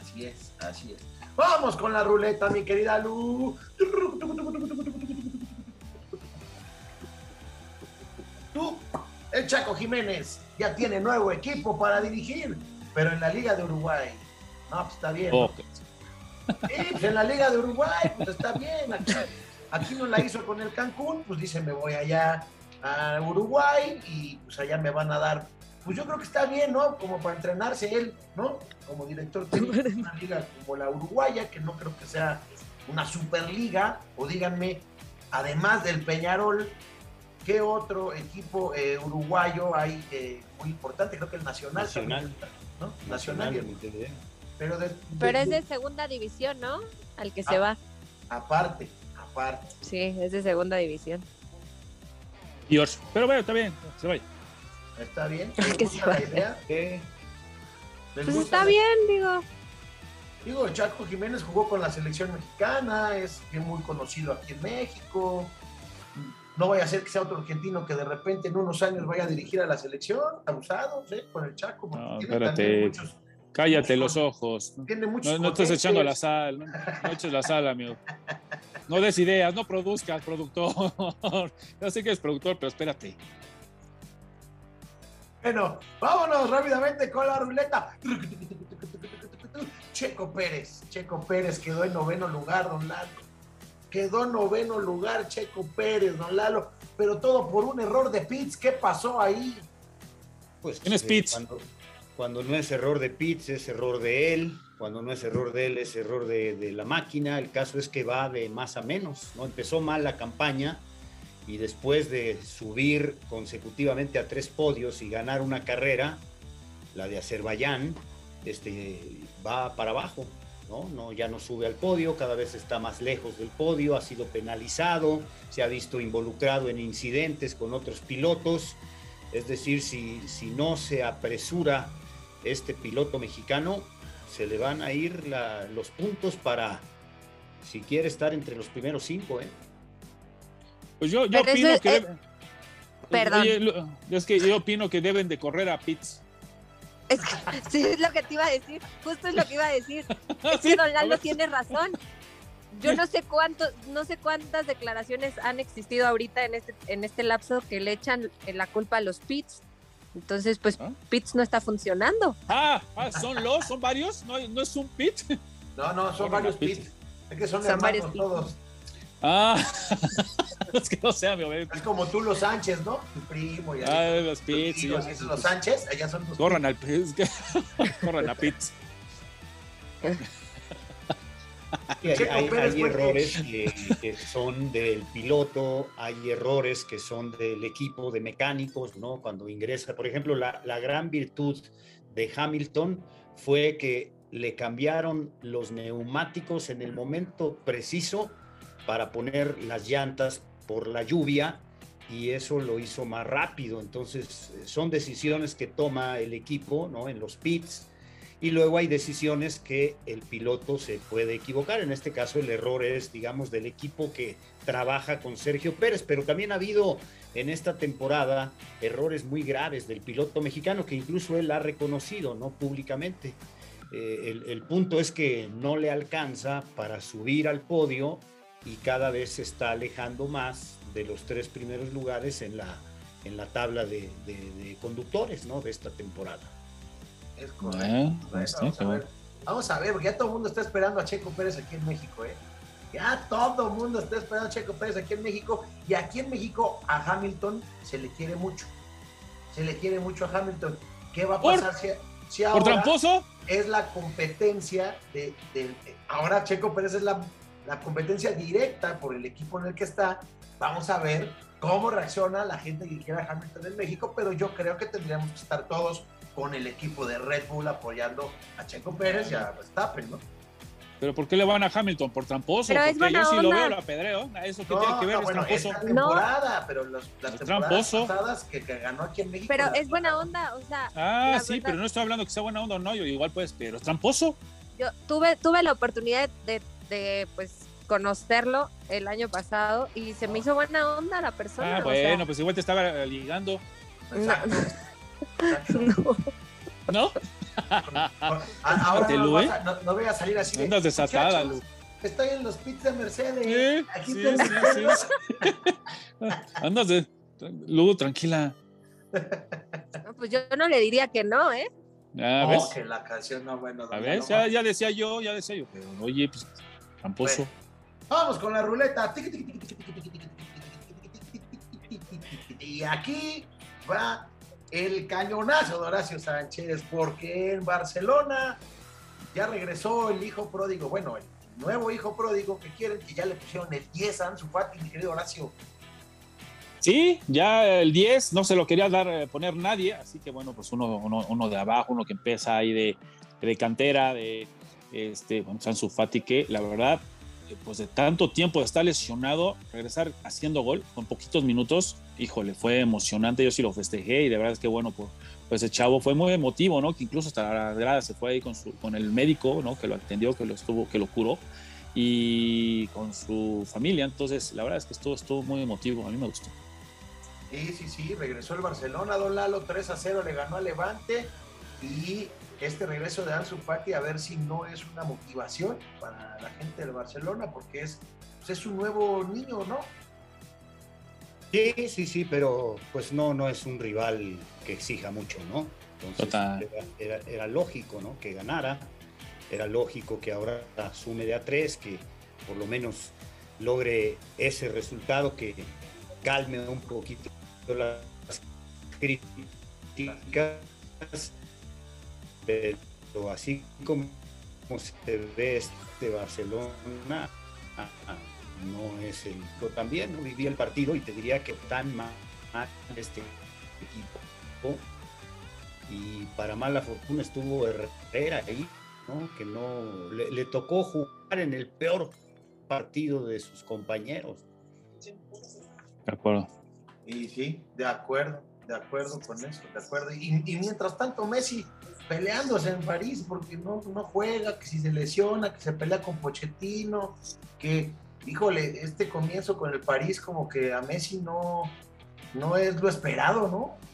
Así es, así es. Vamos con la ruleta, mi querida Lu. Tú, el Chaco Jiménez, ya tiene nuevo equipo para dirigir, pero en la Liga de Uruguay. No, pues está bien. ¿no? Ok. Sí, pues en la Liga de Uruguay, pues está bien. Aquí, aquí no la hizo con el Cancún, pues dice, me voy allá a Uruguay y pues allá me van a dar. Pues yo creo que está bien, ¿no? Como para entrenarse él, ¿no? Como director de una *laughs* liga como la uruguaya, que no creo que sea una superliga, o díganme, además del Peñarol, ¿qué otro equipo eh, uruguayo hay eh, muy importante? Creo que el Nacional. Nacional. también, ¿no? Nacional. el- pero de, Pero es de segunda división, ¿no? Al que se Ah. va. Aparte, aparte. Sí, es de segunda división. Orso. Pero bueno, está bien, se vaya. ¿Está bien? Que ¿Les se la idea? Eh, ¿Les Pues está la- bien, digo. Digo, Chaco Jiménez jugó con la selección mexicana, es bien muy conocido aquí en México. No vaya a ser que sea otro argentino que de repente en unos años vaya a dirigir a la selección, abusados, ¿eh? Con el Chaco. porque No, tiene espérate. muchos- Cállate los ojos. tiene muchos No, no estás echando la sal, no, no eches la sal, amigo. No des ideas, no produzcas, productor. *laughs* Yo sé que es productor, pero espérate. Bueno, vámonos rápidamente con la ruleta. Checo Pérez, Checo Pérez quedó en noveno lugar, don Lalo. Quedó en noveno lugar Checo Pérez, don Lalo. Pero todo por un error de Pitts. ¿Qué pasó ahí? Pues, ¿Quién es eh, Pitts? Cuando, cuando no es error de Pitts, es error de él. Cuando no es error de él, es error de, de la máquina. El caso es que va de más a menos. ¿no? Empezó mal la campaña y después de subir consecutivamente a tres podios y ganar una carrera, la de Azerbaiyán, este, va para abajo. ¿no? No, ya no sube al podio, cada vez está más lejos del podio, ha sido penalizado, se ha visto involucrado en incidentes con otros pilotos. Es decir, si, si no se apresura este piloto mexicano, se le van a ir los puntos para, si quiere estar entre los primeros cinco. ¿eh? Pues yo, yo opino eso que. es- debe- Perdón. Oye, es que yo opino que deben de correr a Pitts. Es que, *laughs* sí, es lo que te iba a decir. Justo es lo que iba a decir. *laughs* Es Sí, que Don Lalo tiene razón. Yo no sé cuántos, no sé cuántas declaraciones han existido ahorita en este, en este lapso que le echan la culpa a los pits. Entonces, pues ¿Ah? Pits no está funcionando. Ah, ah, son los, son varios, no, no es un pit. No, no, son varios Pitts. Pitts. Es que son, Son varios hermanos todos. Ah, *laughs* es que no sé, mi obed- Es como tú, los Sánchez, ¿no? Tu primo y Ah, los esos los Sánchez, allá son tus Corran al Pitts. *laughs* Corran a Pitts. Y hay, Checo hay- Pérez hay fue- errores que, que son del piloto, hay errores que son del equipo de mecánicos, ¿no? Cuando ingresa, por ejemplo, la, la gran virtud de Hamilton fue que le cambiaron los neumáticos en el momento preciso para poner las llantas por la lluvia y eso lo hizo más rápido. Entonces, eh, son decisiones que toma el equipo, ¿no? En los pits y luego hay decisiones que el piloto se puede equivocar. En este caso el error es, digamos, del equipo que trabaja con Sergio Pérez, pero también ha habido en esta temporada errores muy graves del piloto mexicano que incluso él ha reconocido, ¿no? Públicamente. Eh, el, el punto es que no le alcanza para subir al podio y cada vez se está alejando más de los tres primeros lugares en la, en la tabla de, de- de conductores, ¿no? De esta temporada. Es correcto. Bueno, está, vamos, a ver. bueno. vamos a ver, porque ya todo el mundo está esperando a Checo Pérez aquí en México, ¿eh? Ya todo el mundo está esperando a Checo Pérez aquí en México. Y aquí en México a Hamilton se le quiere mucho. Se le quiere mucho a Hamilton. ¿Qué va a ¿Por? pasar si, si ¿Por ahora tramposo? es la competencia de, de- ahora Checo Pérez es la, la competencia directa por el equipo en el que está? Vamos a ver cómo reacciona la gente que quiera Hamilton en México, pero yo creo que tendríamos que estar todos con el equipo de Red Bull apoyando a Checo Pérez y a Verstappen, ¿no? ¿Pero por qué le van a Hamilton? ¿Por tramposo? Pero es Porque yo buena sí lo onda. veo, lo apedreo. Eso que No, tiene que ver no, es bueno, tramposo. esta temporada, pero los- las Es temporadas tramposo. pasadas que, que ganó aquí en México. Pero es buena onda, o sea, Ah, sí, verdad- pero no estoy hablando que sea buena onda o no, yo igual pues, pero es tramposo. yo tuve, tuve la oportunidad de, de, pues conocerlo el año pasado y se me hizo buena onda la persona. Ah, o sea, bueno, pues igual te estaba ligando, no. ¿no? *laughs* Ahora no, lo, vas a- no- no voy a salir así. de, Andas desatada, "Muchachos, Lu. Estoy en los pits de Mercedes. Sí, Aquí sí, sí, sí, sí. *laughs* Andas de... Luego, tranquila. No, Pues yo no le diría que no, ¿eh? Ah, Oh, ¿ves? que la canción, no, bueno. A ver, ya, ya decía yo, ya decía yo, pero oye, pues, Vamos con la ruleta. Y aquí va el cañonazo de Horacio Sánchez, porque en Barcelona ya regresó el hijo pródigo, bueno, el nuevo hijo pródigo que quieren, que ya le pusieron el 10 a Ansu Fati, mi querido Horacio. Sí, ya el 10 no se lo quería dar poner nadie, así que bueno, pues uno, uno, uno de abajo, uno que empieza ahí de, de cantera, de, este, bueno, Sansu Fati, que la verdad, eh, pues de tanto tiempo de estar lesionado, regresar haciendo gol con poquitos minutos, híjole, fue emocionante, yo sí lo festejé y de verdad es que bueno, pues, pues ese chavo fue muy emotivo, ¿no? Que incluso hasta la grada se fue ahí con, su, con el médico, ¿no? Que lo atendió, que lo estuvo, que lo curó y con su familia, entonces la verdad es que estuvo, estuvo muy emotivo, a mí me gustó. Sí, sí, sí, regresó el Barcelona, Don Lalo, 3 a 0, le ganó a Levante y este regreso de Ansu Fati a ver si no es una motivación para la gente del Barcelona, porque es, pues, es un nuevo niño, ¿no? Sí, sí, sí, pero pues no, no es un rival que exija mucho, ¿no? Entonces era, era, lógico, ¿no? Que ganara, era lógico que ahora sume de a tres, que por lo menos logre ese resultado que calme un poquito las críticas, pero así como se ve este Barcelona, no es el. Yo también no viví el partido y te diría que tan mal este equipo. Y para mala fortuna estuvo Herrera ahí, ¿no? Que no le, tocó jugar en el peor partido de sus compañeros. De acuerdo. Y sí, de acuerdo, de acuerdo con eso, de acuerdo. Y, y mientras tanto, Messi peleándose en París porque no, no juega, que si se lesiona, que se pelea con Pochettino, que híjole, este comienzo con el París como que a Messi no, no es lo esperado, ¿no?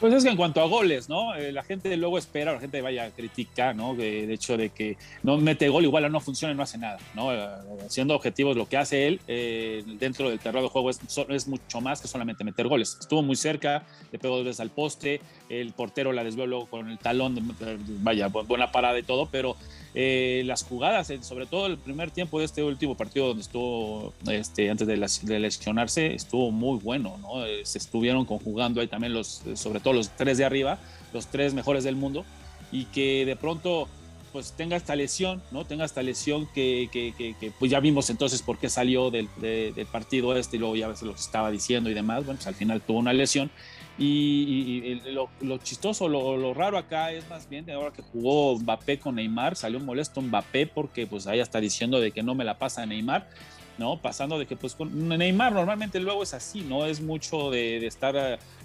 Pues es que en cuanto a goles, ¿no? Eh, la gente luego espera, la gente vaya a criticar, ¿no? De, hecho de que no mete gol, igual no funciona y no hace nada, ¿no? Eh, siendo objetivos, lo que hace él eh, dentro del terreno de juego es, es, mucho más que solamente meter goles. Estuvo muy cerca, le pegó dos veces al poste, el portero la desvió luego con el talón, vaya, buena parada y todo, pero eh, las jugadas, sobre todo el primer tiempo de este último partido donde estuvo este, antes de, lesionarse, estuvo muy bueno, ¿no? Eh, se estuvieron conjugando ahí también los, sobre todo los tres de arriba, los tres mejores del mundo, y que de pronto pues tenga esta lesión, ¿no? Tenga esta lesión que, que, que, pues ya vimos entonces por qué salió del, del, partido este y luego ya ves lo que estaba diciendo y demás, bueno, pues al final tuvo una lesión y, lo, chistoso, lo, raro acá es más bien de ahora que jugó Mbappé con Neymar, salió molesto Mbappé porque pues ahí está diciendo de que no me la pasa Neymar, ¿no? Pasando de que pues con Neymar normalmente luego es así, ¿no? Es mucho de, estar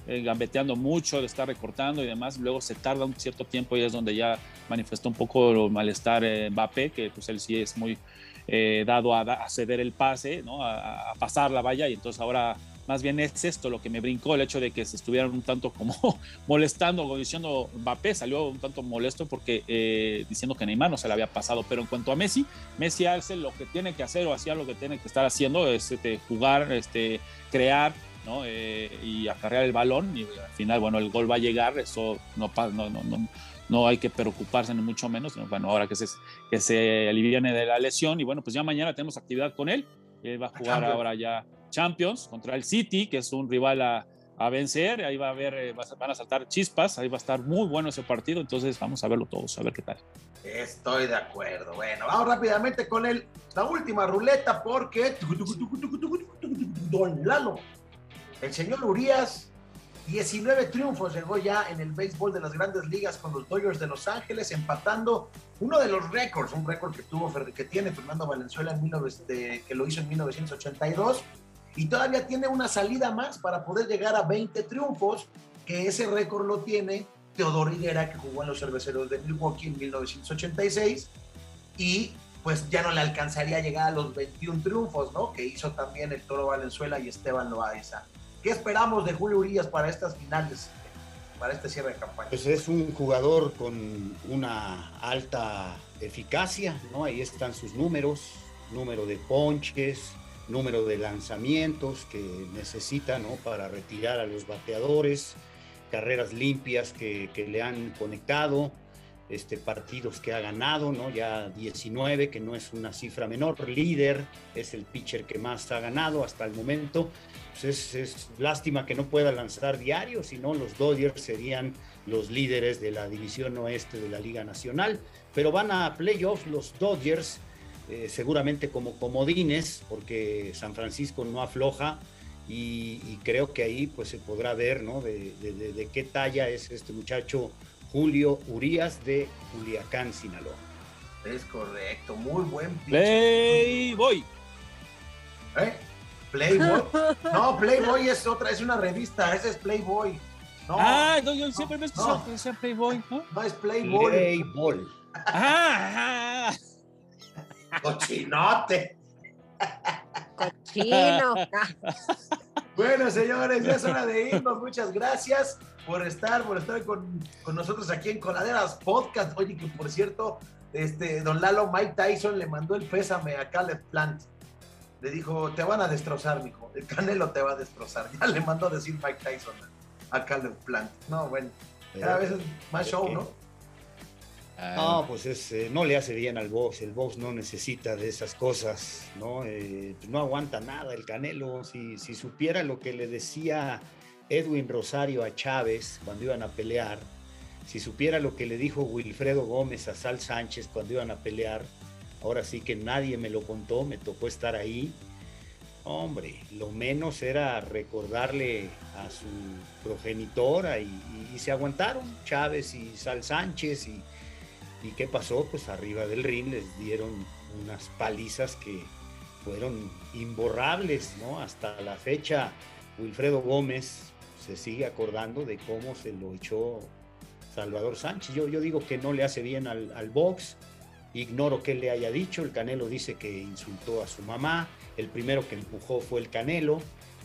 eh, gambeteando mucho, de estar recortando y demás, luego se tarda un cierto tiempo y es donde ya manifestó un poco el malestar eh, Mbappé, que pues él sí es muy eh, dado a, ceder el pase, ¿no? A pasar la valla y entonces ahora más bien es esto lo que me brincó, el hecho de que se estuvieran un tanto como *laughs* molestando o diciendo Mbappé salió un tanto molesto porque eh, diciendo que Neymar no se le había pasado. Pero en cuanto a Messi, Messi hace lo que tiene que hacer o hacía lo que tiene que estar haciendo, es este, jugar, este, crear, ¿no? Eh, y acarrear el balón y al final, bueno, el gol va a llegar, eso no, no, no, no, no hay que preocuparse ni mucho menos, bueno, ahora que se, que se aliviane de la lesión y bueno, pues ya mañana tenemos actividad con él, él va a jugar ahora ya Champions contra el City, que es un rival a, a vencer. Ahí va a haber, eh, van a saltar chispas, ahí va a estar muy bueno ese partido. Entonces vamos a verlo todos, a ver qué tal. Estoy de acuerdo. Bueno, vamos rápidamente con el, la última ruleta porque Don Lalo, el señor Urias 19 triunfos llegó ya en el béisbol de las grandes ligas con los Dodgers de Los Ángeles, empatando uno de los récords, un récord que tuvo que tiene Fernando Valenzuela en que lo hizo en 1982 y todavía tiene una salida más para poder llegar a 20 triunfos, que ese récord lo tiene Teodoro Higuera, que jugó en los cerveceros de Milwaukee en 1986, y pues ya no le alcanzaría a llegar a los 21 triunfos, ¿no? Que hizo también el Toro Valenzuela y Esteban Loaiza. ¿Qué esperamos de Julio Urias para estas finales, para este cierre de campaña? Pues es un jugador con una alta eficacia, ¿no? Ahí están sus números, número de ponches, número de lanzamientos que necesita ¿no? para retirar a los bateadores, carreras limpias que, le han conectado, este, partidos que ha ganado, ¿no? ya 19, que no es una cifra menor, líder, es el pitcher que más ha ganado hasta el momento. Pues es, lástima que no pueda lanzar diario, si no los Dodgers serían los líderes de la división oeste de la Liga Nacional, pero van a playoffs los Dodgers eh, seguramente como comodines, porque San Francisco no afloja y, creo que ahí pues se podrá ver ¿no? de, qué talla es este muchacho Julio Urias de Culiacán, Sinaloa. Es correcto, muy buen Playboy. ¿Eh? Playboy. No, Playboy es otra, es una revista, ese es Playboy. No, ah, yo siempre me he escuchado que decía Playboy, ¿no? No, es Playboy. Playboy. Ah, ah. Cochinote. Cochino. *laughs* Bueno, señores, ya es hora de irnos. Muchas gracias por estar, por estar con, con nosotros aquí en Coladeras Podcast. Oye, que por cierto, este, don Lalo Mike Tyson le mandó el pésame a Caleb Plant. Le dijo, te van a destrozar, mijo. El Canelo te va a destrozar. *laughs* Ya le mandó a decir Mike Tyson a Caleb Plant. No, bueno, cada vez es más show, ¿no? No, pues es, eh, no le hace bien al box, el box no necesita de esas cosas, ¿no? Eh, pues no aguanta nada el Canelo, si, si supiera lo que le decía Edwin Rosario a Chávez cuando iban a pelear, si supiera lo que le dijo Wilfredo Gómez a Sal Sánchez cuando iban a pelear, ahora sí que nadie me lo contó, me tocó estar ahí, hombre, lo menos era recordarle a su progenitora y, y se aguantaron Chávez y Sal Sánchez y ¿Y qué pasó? Pues arriba del ring les dieron unas palizas que fueron imborrables, ¿no? Hasta la fecha, Wilfredo Gómez se sigue acordando de cómo se lo echó Salvador Sánchez. Yo, yo digo que no le hace bien al, al box, ignoro qué le haya dicho, el Canelo dice que insultó a su mamá, el primero que empujó fue el Canelo,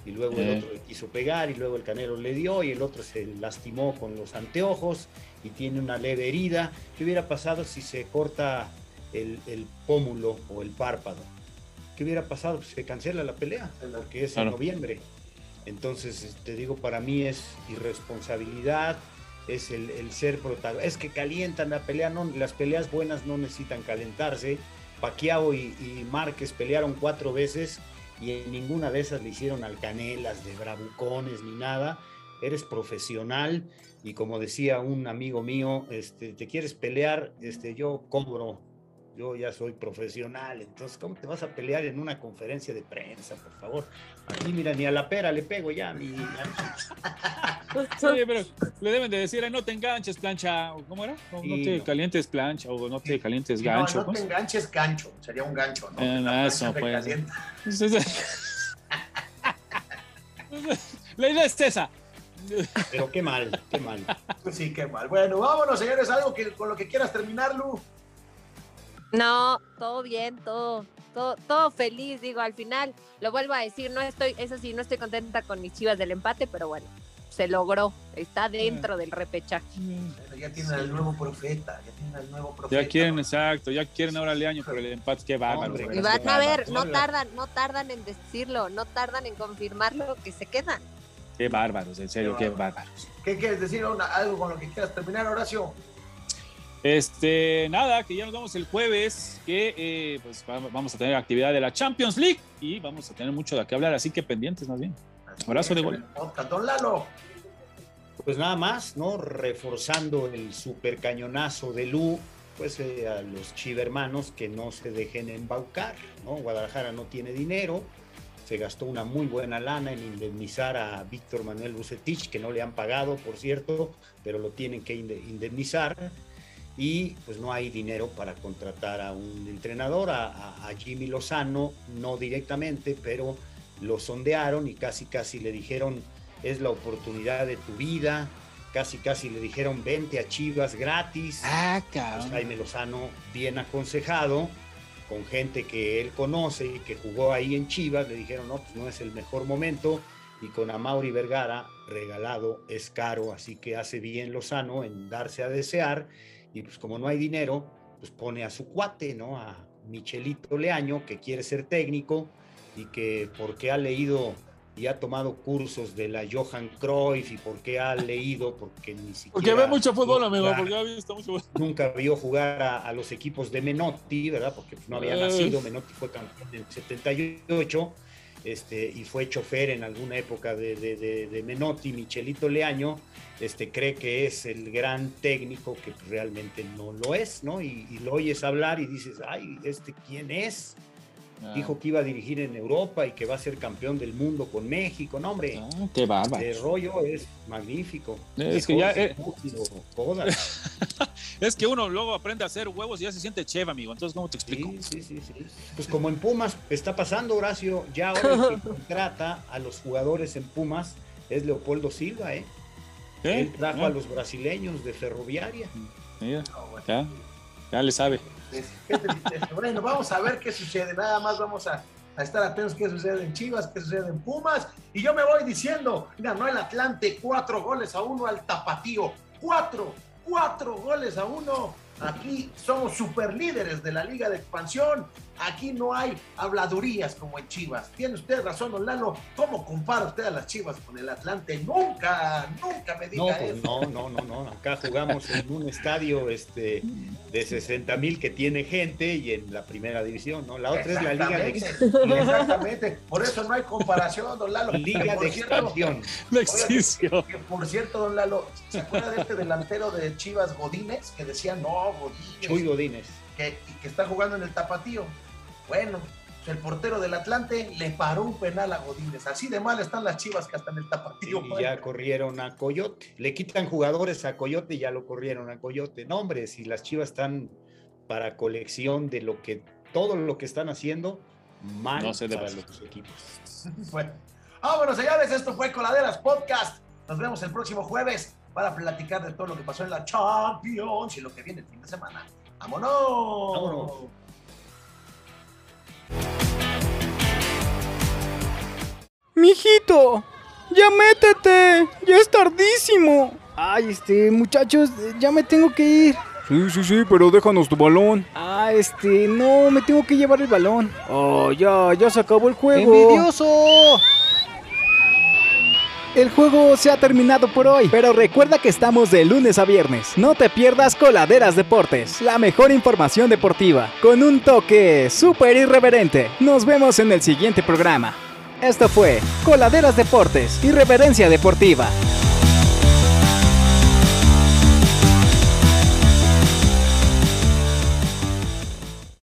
y luego el otro le quiso pegar, y luego el Canelo le dio, y el otro se lastimó con los anteojos, y tiene una leve herida. ¿Qué hubiera pasado si se corta el, el pómulo o el párpado? ¿Qué hubiera pasado? Pues se cancela la pelea, porque es Claro. en noviembre. Entonces, te digo, para mí es irresponsabilidad, es el, el ser protagonista. Es que calientan la pelea, no, las peleas buenas no necesitan calentarse. Paquiao y, y Márquez pelearon cuatro veces y en ninguna de esas le hicieron alcanelas de bravucones ni nada. Eres profesional y como decía un amigo mío, este, te quieres pelear, este, yo cobro, yo ya soy profesional, entonces ¿cómo te vas a pelear en una conferencia de prensa, por favor? Aquí mira, ni a la pera le pego ya, mi... *laughs* Oye, pero le deben de decir, "Ay, no te enganches, plancha. o ¿Cómo era? No Sí, te no. calientes, plancha. O no te calientes, No, gancho. no ¿cómo te es? enganches gancho, sería un gancho, ¿no? Eh, eso, pues. *laughs* *laughs* La idea es esa. Pero qué mal, qué mal. Sí, qué mal. Bueno, vámonos, señores, algo que, con lo que quieras terminar, Lu. No, todo bien, todo, todo, todo feliz, digo, al final, lo vuelvo a decir, no estoy, eso sí, no estoy contenta con mis chivas del empate, pero bueno, se logró, está dentro del repechaje. Bueno, ya tienen al nuevo profeta, ya tienen al nuevo profeta. Ya quieren, exacto, ya quieren ahora Leaño por el empate. Qué bárbaro. Y van a ver, no tardan, no tardan en decirlo, no tardan en confirmarlo que se quedan. Qué bárbaros, en serio, Qué qué bárbaros. ¿Qué quieres decir? Una- algo con lo que quieras terminar, Horacio. Este, nada, que ya nos vemos el jueves, que eh, pues va- vamos a tener actividad de la Champions League y vamos a tener mucho de qué hablar, así que pendientes más bien. Así Abrazo de gol. Don Lalo. Pues nada más, ¿no? Reforzando el super cañonazo de Lu, pues eh, a los chivermanos que no se dejen embaucar, ¿no? Guadalajara no tiene dinero, se gastó una muy buena lana en indemnizar a Víctor Manuel Bucetich, que no le han pagado, por cierto, pero lo tienen que inde- indemnizar. Y pues no hay dinero para contratar a un entrenador, a, a- a Jimmy Lozano, no directamente, pero lo sondearon y casi casi le dijeron, es la oportunidad de tu vida, casi casi le dijeron, vente a Chivas gratis. Ah, Pues Jaime Lozano, bien aconsejado, con gente que él conoce y que jugó ahí en Chivas, le dijeron, no, pues no es el mejor momento. Y con Amauri Vergara, regalado es caro, así que hace bien Lozano en darse a desear. Y pues como no hay dinero, pues pone a su cuate, ¿no? A Michelito Leaño, que quiere ser técnico y que porque ha leído y ha tomado cursos de la Johan Cruyff y porque ha leído, porque ni siquiera... Porque ve mucho fútbol, amigo, porque ha visto mucho nunca vio jugar a, a los equipos de Menotti, ¿verdad? Porque no había Eh. nacido, Menotti fue campeón en el 78, este, y fue chofer en alguna época de, de- de- de Menotti, Michelito Leaño, este, cree que es el gran técnico que realmente no lo es, ¿no? Y, y lo oyes hablar y dices, ay, ¿este quién es? Dijo que iba a dirigir en Europa y que va a ser campeón del mundo con México, no, hombre. Ah, qué bárbaro. El rollo es magnífico. Es que ya, eh. *laughs* Es que uno luego aprende a hacer huevos y ya se siente chef, amigo. Entonces, ¿cómo te explico? Sí, sí, sí, sí. Pues como en Pumas está pasando, Horacio, ya ahora el que *laughs* contrata a los jugadores en Pumas es Leopoldo Silva, ¿eh? Él trajo Ah, a los brasileños de Ferroviaria. mira, No, bueno. ya, ya le sabe. Bueno, vamos a ver qué sucede. Nada más vamos a, a estar atentos qué sucede en Chivas, qué sucede en Pumas. Y yo me voy diciendo, ganó el Atlante cuatro goles a uno al Tapatío. Cuatro, cuatro goles a uno. Aquí somos super líderes de la Liga de Expansión. Aquí no hay habladurías como en Chivas. Tiene usted razón, don Lalo. ¿Cómo compara usted a las Chivas con el Atlante? Nunca, nunca me diga no, pues, eso. No, no, no, no. Acá jugamos en un estadio este, de 60 mil que tiene gente y en la primera división, ¿no? La otra es la Liga de. Exactamente. Por eso no hay comparación, don Lalo. Liga de Expansión. No por cierto, don Lalo, ¿se acuerda de este delantero de Chivas Godínez que decía no, Godínez? Chuy Godínez. Que, que está jugando en el tapatío. Bueno, el portero del Atlante le paró un penal a Godínez. Así de mal están las chivas que hasta en el tapatío. Y ya corrieron a Coyote. Le quitan jugadores a Coyote y ya lo corrieron a Coyote. No, hombre, si las chivas están para colección de lo que, todo lo que están haciendo, mal No se para sus equipos. *laughs* bueno, vámonos, señores. Esto fue Coladeras Podcast. Nos vemos el próximo jueves para platicar de todo lo que pasó en la Champions y lo que viene el fin de semana. ¡Vámonos! Vámonos. Mijito, ya métete, ya es tardísimo. Ay, este, muchachos, ya me tengo que ir. Sí, sí, sí, pero déjanos tu balón. Ah, este, no, me tengo que llevar el balón. Oh, ya, ya se acabó el juego. ¡Envidioso! El juego se ha terminado por hoy, pero recuerda que estamos de lunes a viernes. No te pierdas Coladeras Deportes, la mejor información deportiva, con un toque súper irreverente. Nos vemos en el siguiente programa. Esto fue Coladeras Deportes, Irreverencia Deportiva.